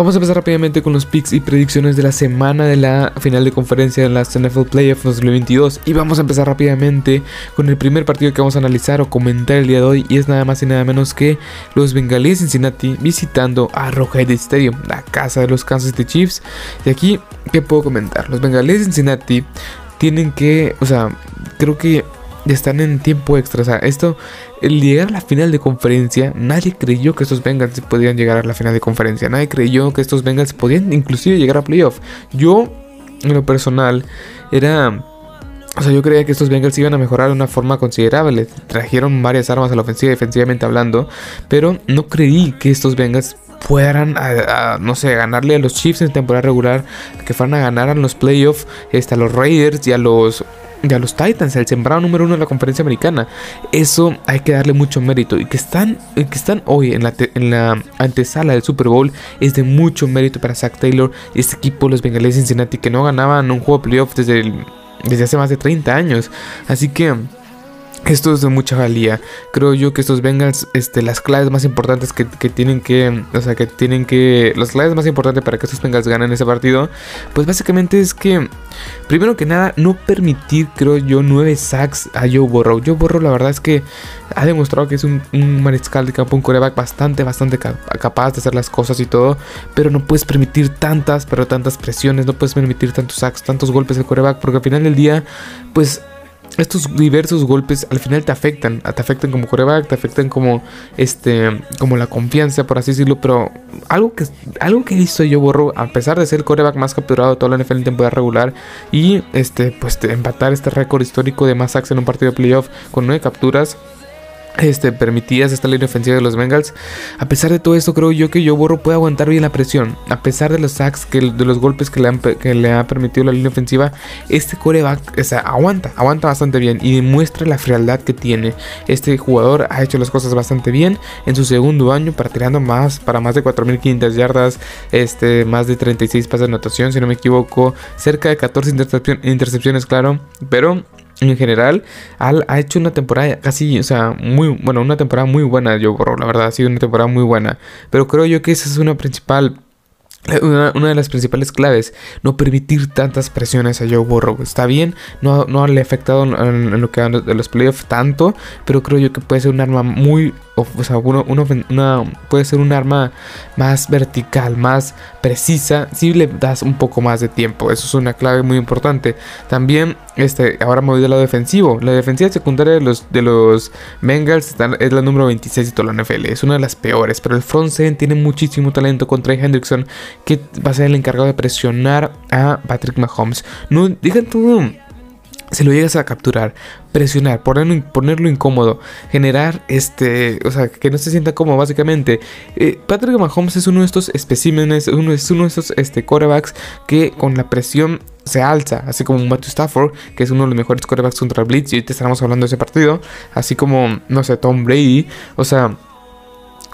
Vamos a empezar rápidamente con los picks y predicciones de la semana de la final de conferencia en las NFL Playoffs 2022 y vamos a empezar rápidamente con el primer partido que vamos a analizar o comentar el día de hoy y es nada más y nada menos que los Bengalíes Cincinnati visitando a Arrowhead Stadium, la casa de los Kansas City Chiefs. Y aquí, ¿qué puedo comentar? Los Bengalíes Cincinnati tienen que, o sea, creo que están en tiempo extra. O sea, esto, el llegar a la final de conferencia, nadie creyó que estos Bengals podían llegar a la final de conferencia. Nadie creyó que estos Bengals podían inclusive llegar a playoff. Yo, en lo personal, era... O sea, yo creía que estos Bengals iban a mejorar de una forma considerable. Trajeron varias armas a la ofensiva, defensivamente hablando. Pero no creí que estos Bengals puedan, no sé, ganarle a los Chiefs en temporada regular, que fueran a ganar a los playoffs, este, a los Raiders y a los de a los Titans, el sembrado número uno de la conferencia americana. Eso hay que darle mucho mérito. Y que están, que están hoy en la, en la antesala del Super Bowl es de mucho mérito para Zach Taylor y este equipo, los Bengals Cincinnati, que no ganaban un juego de playoff desde, desde hace más de 30 años. Así que esto es de mucha valía. Creo yo que estos Bengals, este, las claves más importantes que, tienen que, o sea, que tienen que, las claves más importantes para que estos Bengals ganen ese partido, pues básicamente es que, primero que nada, no permitir, creo yo, nueve sacks a Joe Burrow. Joe Burrow, la verdad es que ha demostrado que es un, mariscal de campo, un coreback bastante, bastante capaz de hacer las cosas y todo, pero no puedes permitir tantas, pero tantas presiones, no puedes permitir tantos sacks, tantos golpes de coreback, porque al final del día, pues estos diversos golpes al final te afectan, te afectan como coreback, te afectan como este como la confianza, por así decirlo, pero algo que algo que hizo yo borro a pesar de ser el coreback más capturado de toda la NFL en temporada regular y este pues empatar este récord histórico de más sacks en un partido de playoff con nueve capturas este, permitidas esta línea ofensiva de los Bengals. A pesar de todo esto, creo yo que Joe Burrow puede aguantar bien la presión. A pesar de los sacks, que, de los golpes que le, han, que le ha permitido la línea ofensiva, este coreback o sea, aguanta, aguanta bastante bien y demuestra la frialdad que tiene. Este jugador ha hecho las cosas bastante bien en su segundo año, para más, para más de 4.500 yardas, este, más de 36 pases de anotación, si no me equivoco, cerca de 14 intercepciones, claro, pero en general, Al ha hecho una temporada casi, o sea, muy, bueno, una temporada muy buena, yo borro, la verdad, ha sido una temporada muy buena. Pero creo yo que esa es una principal una, de las principales claves, no permitir tantas presiones a Joe Burrow. Está bien, no, no le ha afectado en, lo que de los playoffs tanto, pero creo yo que puede ser un arma muy o, sea, una, puede ser un arma más vertical, más precisa, si le das un poco más de tiempo. Eso es una clave muy importante. También, este, ahora me voy del lado defensivo. La defensiva secundaria de los, de los Bengals es la número 26 de toda la NFL. Es una de las peores, pero el front seven tiene muchísimo talento contra Hendrickson, que va a ser el encargado de presionar a Patrick Mahomes. No, digan tú si lo llegas a capturar, presionar, ponerlo, ponerlo incómodo, generar este, o sea, que no se sienta cómodo básicamente. Eh, Patrick Mahomes es uno de estos especímenes, uno, es uno de estos este, quarterbacks que con la presión se alza, así como Matthew Stafford, que es uno de los mejores quarterbacks contra Blitz, y ahorita estaremos hablando de ese partido, así como, no sé, Tom Brady, o sea...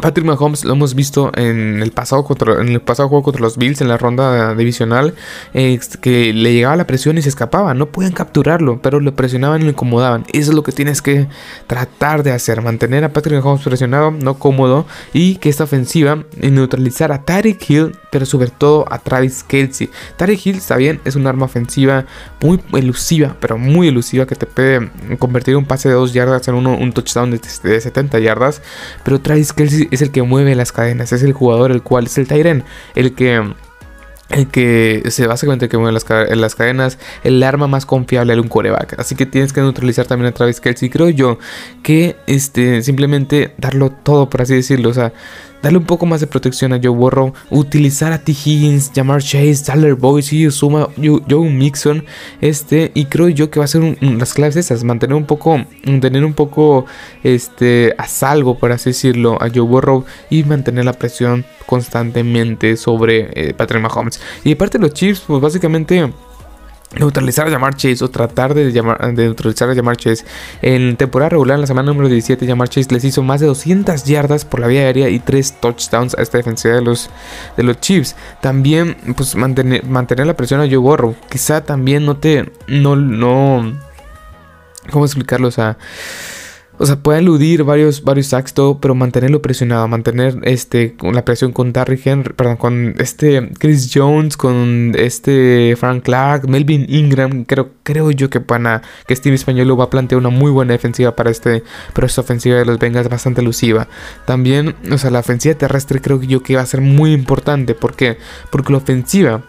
Patrick Mahomes lo hemos visto en el pasado contra, en el pasado juego contra los Bills en la ronda divisional que le llegaba la presión y se escapaba, no pueden capturarlo, pero lo presionaban y lo incomodaban. Eso es lo que tienes que tratar de hacer, mantener a Patrick Mahomes presionado, no cómodo y que esta ofensiva neutralizar a Tyreek Hill, pero sobre todo a Travis Kelsey. Tyreek Hill está bien, es un arma ofensiva muy elusiva, pero muy elusiva que te puede convertir un pase de 2 yardas en uno, un touchdown de, de 70 yardas, pero Travis Kelsey es el que mueve las cadenas, es el jugador el cual es el Tyren, el que el que se básicamente que mueve las, las, cadenas, el arma más confiable de un coreback. Así que tienes que neutralizar también a Travis Kelsey. Creo yo que este, simplemente darlo todo, por así decirlo. O sea, darle un poco más de protección a Joe Burrow, utilizar a T. Higgins, Jamar Chase, Tyler Boise, Suma, Joe Mixon, este, y creo yo que va a ser las claves esas, mantener un poco, tener un poco, este, a salvo, por así decirlo, a Joe Burrow y mantener la presión constantemente sobre eh, Patrick Mahomes. Y de parte de los Chiefs, pues básicamente neutralizar a Jamar Chase o tratar de, llamar, de neutralizar a Jamar Chase. En temporada regular, en la semana número 17, Jamar Chase les hizo más de 200 yardas por la vía aérea y 3 touchdowns a esta defensiva de los, de los Chiefs. También, pues, mantener, mantener la presión a Joe Burrow. Quizá también no te. No. no ¿Cómo explicarlo? O o sea, puede eludir varios, varios sacks, todo, pero mantenerlo presionado, mantener este, la presión con Darry Henry, perdón, con este Chris Jones, con este Frank Clark, Melvin Ingram, creo, creo yo que van que Steve Español va a plantear una muy buena defensiva para este, pero esta ofensiva de los Bengals bastante elusiva. También, o sea, la ofensiva terrestre creo yo que va a ser muy importante, ¿por qué? Porque la ofensiva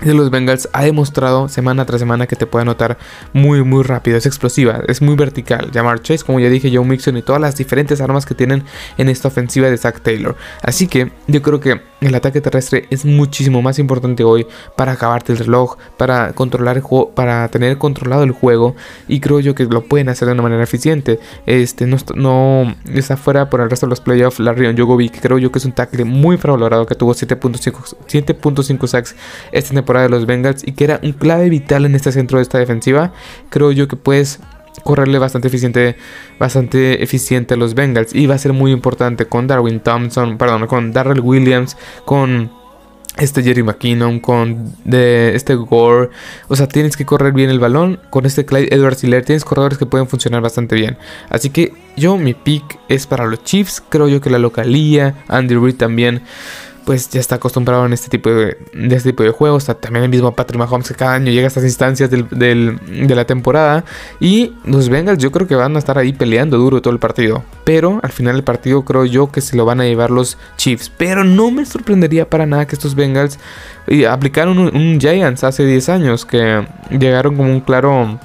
de los Bengals ha demostrado semana tras semana que te puede anotar muy muy rápido, es explosiva, es muy vertical. Jamar Chase, como ya dije, Joe Mixon y todas las diferentes armas que tienen en esta ofensiva de Zach Taylor. Así que yo creo que el ataque terrestre es muchísimo más importante hoy para acabarte el reloj, para controlar el juego, para tener controlado el juego y creo yo que lo pueden hacer de una manera eficiente. Este no, no está fuera por el resto de los playoffs Larry Jogovic, creo yo que es un tackle muy infravalorado que tuvo 7.5 sacks esta temporada de los Bengals y que era un clave vital en este centro de esta defensiva. Creo yo que puedes correrle bastante eficiente, bastante eficiente a los Bengals. Y va a ser muy importante con Darwin Thompson, perdón, con Darrell Williams, con este Jerry McKinnon, con este Gore. O sea, tienes que correr bien el balón. Con este Clyde Edwards Hiller tienes corredores que pueden funcionar bastante bien. Así que yo, mi pick es para los Chiefs. Creo yo que la localía, Andy Reid también pues ya está acostumbrado en este tipo de, este tipo de juegos. También el mismo Patrick Mahomes que cada año llega a estas instancias de la temporada. Y los Bengals yo creo que van a estar ahí peleando duro todo el partido. Pero al final del partido creo yo que se lo van a llevar los Chiefs. Pero no me sorprendería para nada que estos Bengals aplicaron un, un Giants hace 10 años. Que llegaron como un claro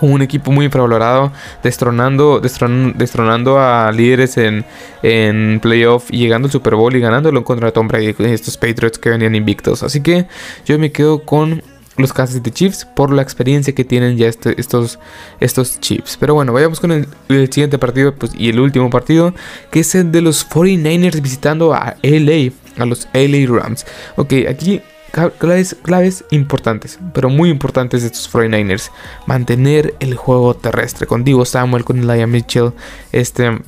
un equipo muy infravalorado, destronando, destronando a líderes en, en playoff y llegando al Super Bowl y ganándolo contra Tom Brady, estos Patriots que venían invictos. Así que yo me quedo con los Kansas City Chiefs por la experiencia que tienen ya este, estos, estos Chiefs. Pero bueno, vayamos con el, el, siguiente partido pues, y el último partido, que es el de los 49ers visitando a LA, a los LA Rams. Ok, aquí claves, claves importantes, pero muy importantes de estos 49ers. Mantener el juego terrestre con Divo Samuel, con Elijah Mitchell, este,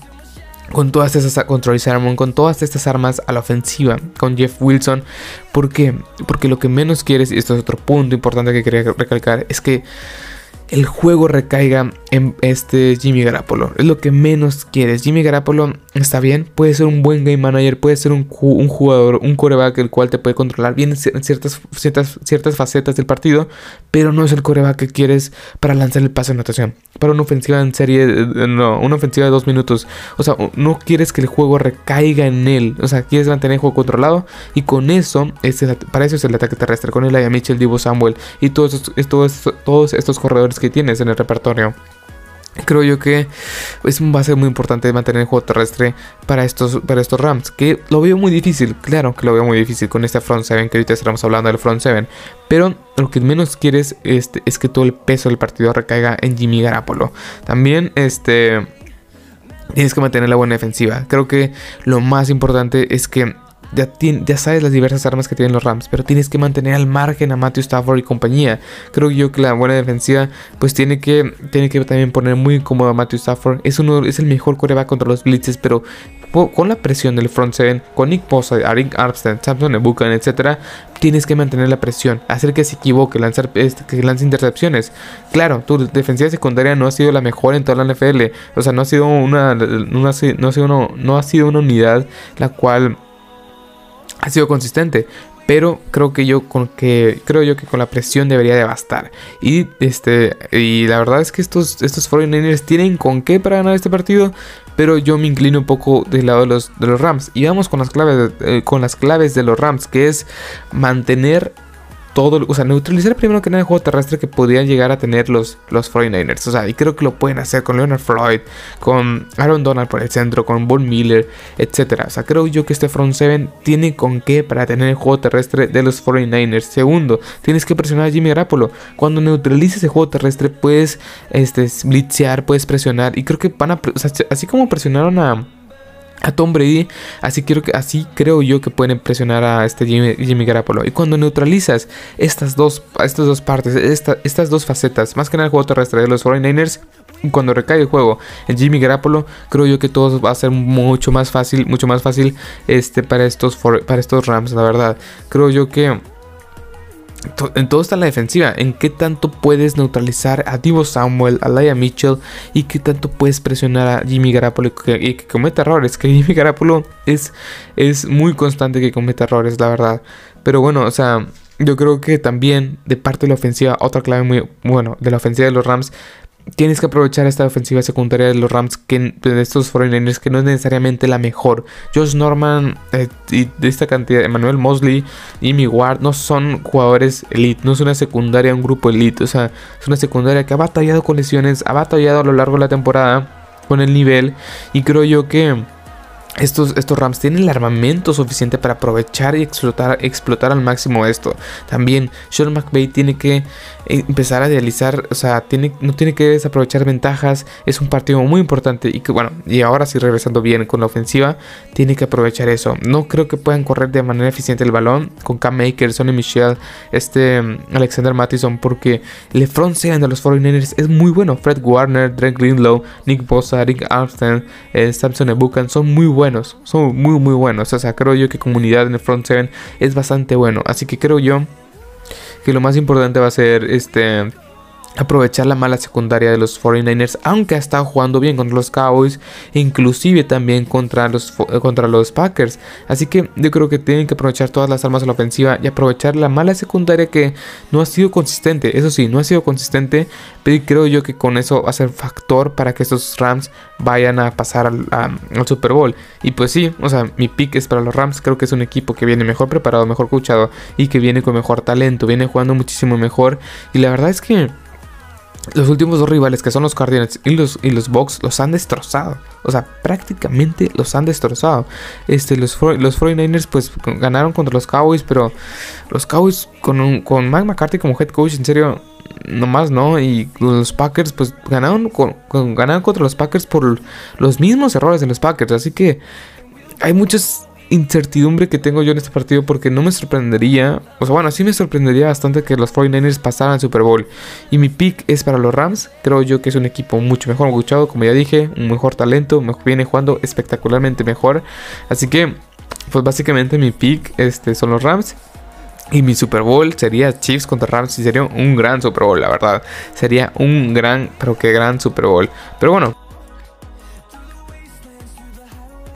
con todas estas control Sermon, con todas estas armas a la ofensiva, con Jeff Wilson. ¿Por qué? Porque lo que menos quieres, y esto es otro punto importante que quería recalcar, es que el juego recaiga en este Jimmy Garapolo. Es lo que menos quieres. Jimmy Garapolo está bien, puede ser un buen game manager, puede ser un, jugador, un coreback el cual te puede controlar bien en ciertas, ciertas, ciertas facetas del partido, pero no es el coreback que quieres para lanzar el pase de anotación. Para una ofensiva en serie, eh, no, una ofensiva de dos minutos. O sea, no quieres que el juego recaiga en él. O sea, quieres mantener el juego controlado y con eso, para eso es el ataque terrestre. Con el Mitchell, Divo Samuel y todos, todos, todos estos corredores que tienes en el repertorio. Creo yo que es va a ser muy importante mantener el juego terrestre para estos, para estos Rams. Que lo veo muy difícil, claro que lo veo muy difícil con este front 7, que ahorita estamos hablando del front 7. Pero lo que menos quieres este, es que todo el peso del partido recaiga en Jimmy Garapolo. También este, tienes que mantener la buena defensiva. Creo que lo más importante es que ya, sabes las diversas armas que tienen los Rams, pero tienes que mantener al margen a Matthew Stafford y compañía. Creo yo que la buena defensiva pues tiene que, tiene que también poner muy cómodo a Matthew Stafford. Es, uno, es el mejor coreback contra los blitzes, pero con la presión del front seven, con Nick Bosa, Arik Armstead, Samson Ebukan, etc., tienes que mantener la presión, hacer que se equivoque, lanzar, que lance intercepciones. Claro, tu defensiva secundaria no ha sido la mejor en toda la NFL, o sea, no ha sido una, no ha sido, no ha sido una unidad la cual ha sido consistente. Pero creo que yo con que creo yo que con la presión debería de bastar. Y este y la verdad es que estos estos 49ers tienen con qué para ganar este partido, pero yo me inclino un poco del lado de los, de los Rams. Y vamos con las claves eh, con las claves de los Rams, que es mantener todo, o sea, neutralizar primero que nada el juego terrestre que podían llegar a tener los, los 49ers. O sea, y creo que lo pueden hacer con Leonard Floyd, con Aaron Donald por el centro, con Von Miller, etc. O sea, creo yo que este front 7 tiene con qué para tener el juego terrestre de los 49ers. Segundo, tienes que presionar a Jimmy Garapolo. Cuando neutralices el juego terrestre, puedes este, blitzear, puedes presionar. Y creo que van a, o sea, así como presionaron a a Tom Brady. Así, quiero así creo yo que pueden impresionar a este Jimmy, Jimmy Garapolo. Y cuando neutralizas estas dos, estas dos partes, estas dos facetas, más que nada el juego terrestre de los 49ers, cuando recae el juego en Jimmy Garapolo, creo yo que todo va a ser mucho más fácil, mucho más fácil este, para, estos para estos Rams, la verdad. Creo yo que en todo está la defensiva. En qué tanto puedes neutralizar a Divo Samuel, a Laia Mitchell y qué tanto puedes presionar a Jimmy Garapolo y que, cometa errores. Que Jimmy Garapolo es, es muy constante que cometa errores, la verdad. Pero bueno, o sea, yo creo que también de parte de la ofensiva, otra clave muy bueno de la ofensiva de los Rams tienes que aprovechar esta ofensiva secundaria de los Rams que de estos 49ers que no es necesariamente la mejor. Josh Norman eh, y de esta cantidad, Emmanuel Mosley, Jimmy Ward no son jugadores elite, no es una secundaria, un grupo elite, o sea, es una secundaria que ha batallado con lesiones, ha batallado a lo largo de la temporada con el nivel y creo yo que estos, estos, Rams tienen el armamento suficiente para aprovechar y explotar, explotar al máximo esto. También Sean McVay tiene que eh, empezar a idealizar, o sea, tiene, no tiene que desaprovechar ventajas. Es un partido muy importante y que, bueno, y ahora sí regresando bien con la ofensiva, tiene que aprovechar eso. No creo que puedan correr de manera eficiente el balón con Cam Maker, Sonny Michel, este mm, Alexander Mattison, porque el front seven de los 49ers es muy bueno. Fred Warner, Drake Greenlow, Nick Bosa, Rick Armstrong, eh, Samson Ebukan son muy buenos, son muy, muy buenos. O sea, creo yo que comunidad en el front seven es bastante bueno. Así que creo yo que lo más importante va a ser este aprovechar la mala secundaria de los 49ers, aunque ha jugando bien contra los Cowboys, inclusive también contra los, contra los Packers. Así que yo creo que tienen que aprovechar todas las armas a la ofensiva y aprovechar la mala secundaria que no ha sido consistente. Eso sí, no ha sido consistente, pero creo yo que con eso va a ser factor para que estos Rams vayan a pasar al, al Super Bowl. Y pues sí, o sea, mi pick es para los Rams. Creo que es un equipo que viene mejor preparado, mejor coachado y que viene con mejor talento, viene jugando muchísimo mejor. Y la verdad es que los últimos dos rivales, que son los Cardinals y los, y los Bucks, los han destrozado. O sea, prácticamente los han destrozado. Este, los, los 49ers pues ganaron contra los Cowboys, pero los Cowboys con, un, con Mike McCarthy como head coach, en serio, nomás no. Y los Packers pues ganaron, con, ganaron contra los Packers por los mismos errores de los Packers. Así que hay muchas incertidumbre que tengo yo en este partido porque no me sorprendería, o sea, bueno, sí me sorprendería bastante que los 49ers pasaran al Super Bowl. Y mi pick es para los Rams, creo yo que es un equipo mucho mejor escuchado, como ya dije, un mejor talento, viene jugando espectacularmente mejor. Así que, pues básicamente mi pick este, son los Rams. Y mi Super Bowl sería Chiefs contra Rams y sería un gran Super Bowl, la verdad. Sería un gran, pero que gran Super Bowl. Pero bueno,